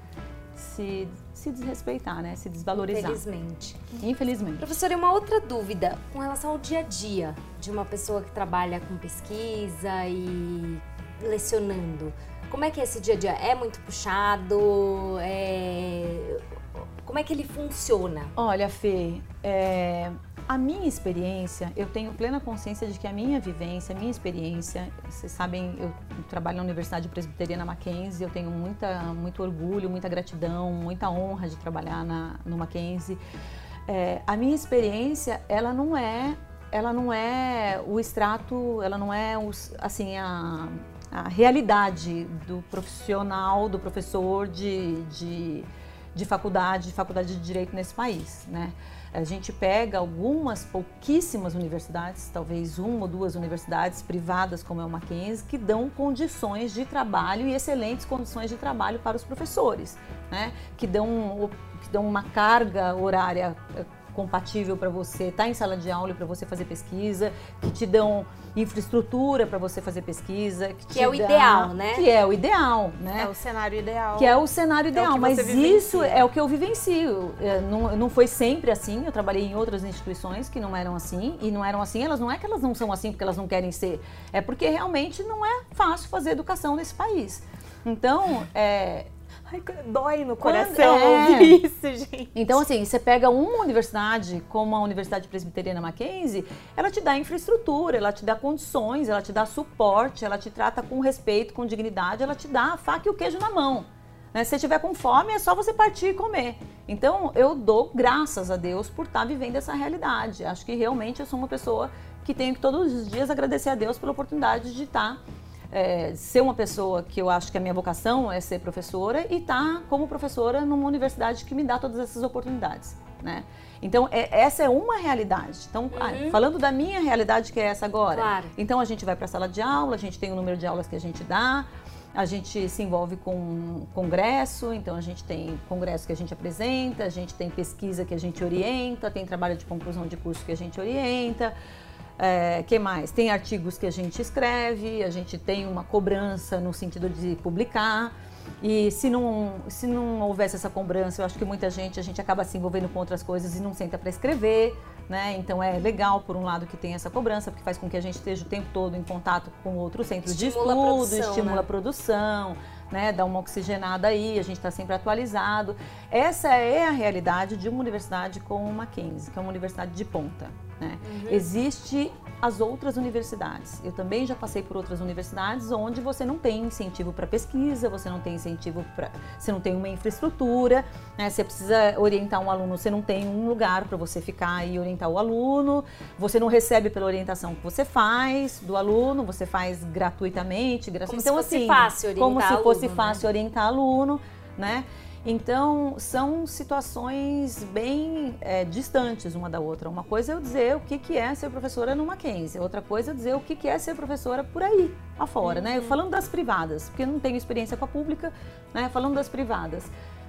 se, se desrespeitar, né? Se desvalorizar. Infelizmente. Infelizmente. Professor, e uma outra dúvida com relação ao dia a dia de uma pessoa que trabalha com pesquisa e lecionando. Como é que é esse dia a dia? É muito puxado? É... Como é que ele funciona? Olha, Fê, é, a minha experiência, eu tenho plena consciência de que a minha vivência, a minha experiência, vocês sabem, eu trabalho na Universidade Presbiteriana Mackenzie, eu tenho muita, muito orgulho, muita gratidão, muita honra de trabalhar na, no Mackenzie. É, a minha experiência, ela não é, ela não é o extrato, ela não é os, assim a, a realidade do profissional, do professor de, de de faculdade, de faculdade de direito nesse país, né? A gente pega algumas pouquíssimas universidades, talvez uma ou duas universidades privadas como é o Mackenzie, que dão condições de trabalho e excelentes condições de trabalho para os professores, né? Que dão, que dão uma carga horária eh, compatível para você estar tá em sala de aula e para você fazer pesquisa, que te dão infraestrutura para você fazer pesquisa, que, que é o dá, ideal, né? Que é o ideal, né? É o cenário ideal. Que é o cenário ideal, é o mas isso é o que eu vivencio. É, não, não foi sempre assim. Eu trabalhei em outras instituições que não eram assim e não eram assim. Elas não é que elas não são assim porque elas não querem ser, é porque realmente não é fácil fazer educação nesse país. Então, é, Ai, dói no coração Quando, é. ouvir isso, gente. Então, assim, você pega uma universidade, como a Universidade Presbiteriana Mackenzie, ela te dá infraestrutura, ela te dá condições, ela te dá suporte, ela te trata com respeito, com dignidade, ela te dá a faca e o queijo na mão. Né? Se você tiver com fome, é só você partir e comer. Então, eu dou graças a Deus por estar vivendo essa realidade. Acho que realmente eu sou uma pessoa que tenho que todos os dias agradecer a Deus pela oportunidade de estar tá, é, ser uma pessoa que eu acho que a minha vocação é ser professora e estar tá como professora numa universidade que me dá todas essas oportunidades, né? Então, é, essa é uma realidade. Então, ah, uhum. falando da minha realidade, que é essa agora. Claro. Então, a gente vai para a sala de aula, a gente tem o número de aulas que a gente dá, a gente se envolve com congresso, então a gente tem congresso que a gente apresenta, a gente tem pesquisa que a gente orienta, tem trabalho de conclusão de curso que a gente orienta. É, que mais? Tem artigos que a gente escreve, a gente tem uma cobrança no sentido de publicar. E se não, se não houvesse essa cobrança, eu acho que muita gente, a gente acaba se envolvendo com outras coisas e não senta para escrever, né? Então é legal, por um lado, que tem essa cobrança, porque faz com que a gente esteja o tempo todo em contato com outros centros estimula de estudo, a estimula né? a produção, né? Dá uma oxigenada aí, a gente está sempre atualizado. Essa é a realidade de uma universidade como o Mackenzie, que é uma universidade de ponta. Né? Uhum. Existe as outras universidades. Eu também já passei por outras universidades onde você não tem incentivo para pesquisa, você não tem incentivo para, você não tem uma infraestrutura, né? Você precisa orientar um aluno, você não tem um lugar para você ficar e orientar o aluno, você não recebe pela orientação que você faz do aluno, você faz gratuitamente, gratuitamente. Como então, se fosse assim, fácil orientar como se aluno, fosse fácil né? orientar aluno, né? Então, são situações bem é, distantes uma da outra. Uma coisa é eu dizer o que, que é ser professora no Mackenzie, outra coisa é dizer o que, que é ser professora por aí, afora, né? uhum. né? Falando das privadas, porque eu não tenho experiência com a pública, né? Falando das privadas.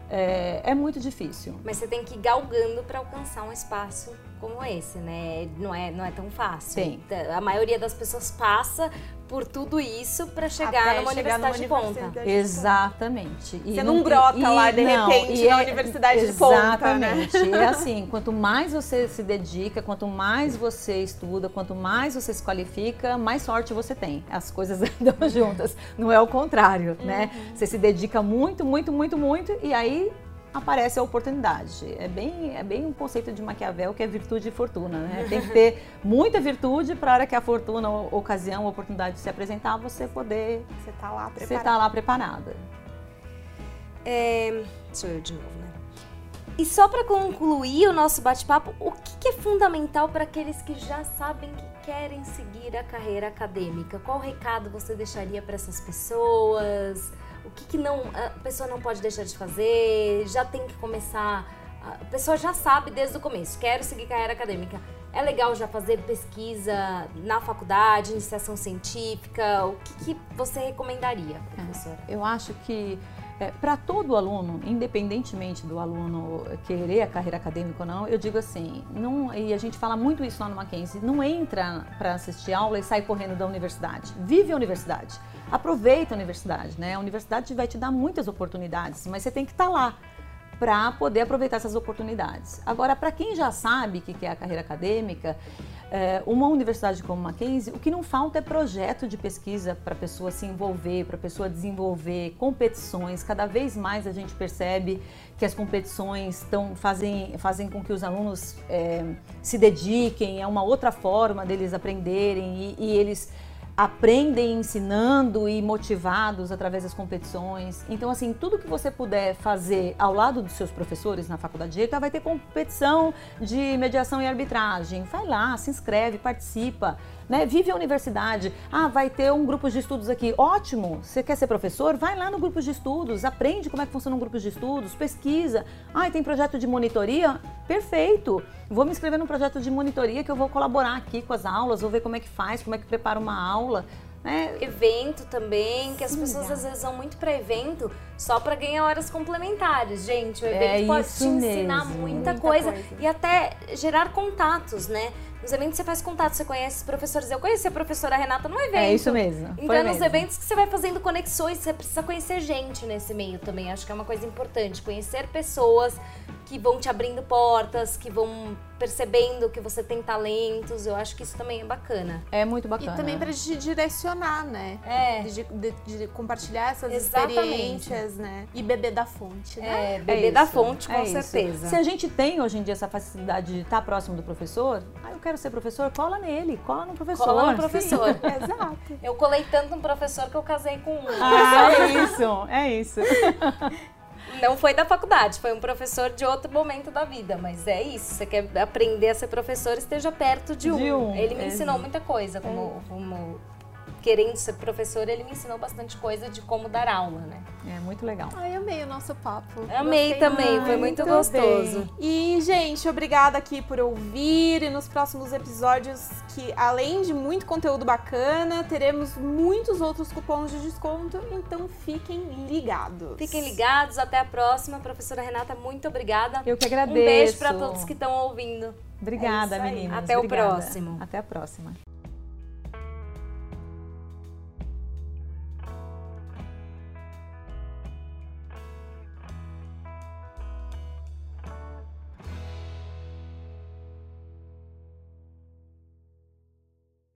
É, é muito difícil. Mas você tem que ir galgando para alcançar um espaço como esse, né? Não é, não é tão fácil. Sim. A maioria das pessoas passa por tudo isso para chegar numa chegar universidade numa de ponta. Exatamente. E você não, não brota e, lá de não, repente na é, universidade de ponta, Exatamente. Né? É assim, quanto mais você se dedica, quanto mais você estuda, quanto mais você se qualifica, mais sorte você tem. As coisas andam juntas. Não é o contrário, né? uhum. né? Você se dedica muito, muito, muito, muito e aí aparece a oportunidade. É bem, é bem um conceito de Maquiavel que é virtude e fortuna, né? Tem que ter muita virtude para a hora que a fortuna, a ocasião, a oportunidade se apresentar, você poder... Você tá lá preparada. Você tá lá preparada. É, sou eu de novo, né? E só para concluir o nosso bate-papo, o que, que é fundamental para aqueles que já sabem que querem seguir a carreira acadêmica? Qual recado você deixaria para essas pessoas? O que, que não a pessoa não pode deixar de fazer, já tem que começar. A pessoa já sabe desde o começo, quero seguir carreira acadêmica. É legal já fazer pesquisa na faculdade, iniciação científica? O que, que você recomendaria, é, professora? É, eu acho que é, para todo aluno, independentemente do aluno querer a carreira acadêmica ou não, eu digo assim, não, e a gente fala muito isso lá no Mackenzie, não entra para assistir aula e sai correndo da universidade. Vive a universidade. Aproveita a universidade, né? A universidade vai te dar muitas oportunidades, mas você tem que estar tá lá para poder aproveitar essas oportunidades. Agora, para quem já sabe o que é a carreira acadêmica, é, uma universidade como Mackenzie, o que não falta é projeto de pesquisa para a pessoa se envolver, para a pessoa desenvolver competições. Cada vez mais a gente percebe que as competições tão, fazem, fazem com que os alunos é, se dediquem, é uma outra forma deles aprenderem e, e eles aprendem ensinando e motivados através das competições. Então, assim, tudo que você puder fazer ao lado dos seus professores na faculdade de Direito, vai ter competição de mediação e arbitragem. Vai lá, se inscreve, participa né? Vive a universidade. Ah, vai ter um grupo de estudos aqui. Ótimo! Você quer ser professor? Vai lá no grupo de estudos, aprende como é que funciona um grupo de estudos, pesquisa. Ah, tem projeto de monitoria? Perfeito! Vou me inscrever no projeto de monitoria que eu vou colaborar aqui com as aulas, vou ver como é que faz, como é que prepara uma aula. Né? Evento também, que as Sim, pessoas às vezes vão muito para evento só para ganhar horas complementares. Gente, o evento é pode te ensinar muita, muita coisa, coisa, e até gerar contatos, né? Nos eventos você faz contato, você conhece os professores. Eu conheci a professora Renata no evento. É isso mesmo. Então é nos eventos que você vai fazendo conexões, você precisa conhecer gente nesse meio também. Acho que é uma coisa importante. Conhecer pessoas que vão te abrindo portas, que vão percebendo que você tem talentos. Eu acho que isso também é bacana. É muito bacana. E também para te direcionar, né? É. De, de, de compartilhar essas Exatamente. experiências, né? E beber da fonte, né? É, beber é da fonte, com é certeza. Isso. Se a gente tem hoje em dia essa facilidade de estar próximo do professor, ah, eu quero ser professor, cola nele, cola no professor. Cola no professor. Exato. Eu colei tanto no professor que eu casei com um. Ah, é isso, é isso. Não foi da faculdade, foi um professor de outro momento da vida, mas é isso. Você quer aprender a ser professor, esteja perto de um. De um, Ele me é. ensinou muita coisa, como, como querendo ser professor, ele me ensinou bastante coisa de como dar aula, né? É muito legal. Ai, amei o nosso papo. Amei Gostei também, foi muito gostoso. E, gente, obrigada aqui por ouvir. E nos próximos episódios, que além de muito conteúdo bacana, teremos muitos outros cupons de desconto. Então fiquem ligados. Fiquem ligados, até a próxima. Professora Renata, muito obrigada. Eu que agradeço. Um beijo para todos que estão ouvindo. Obrigada, É meninas. Até o Obrigada. próximo. Até a próxima.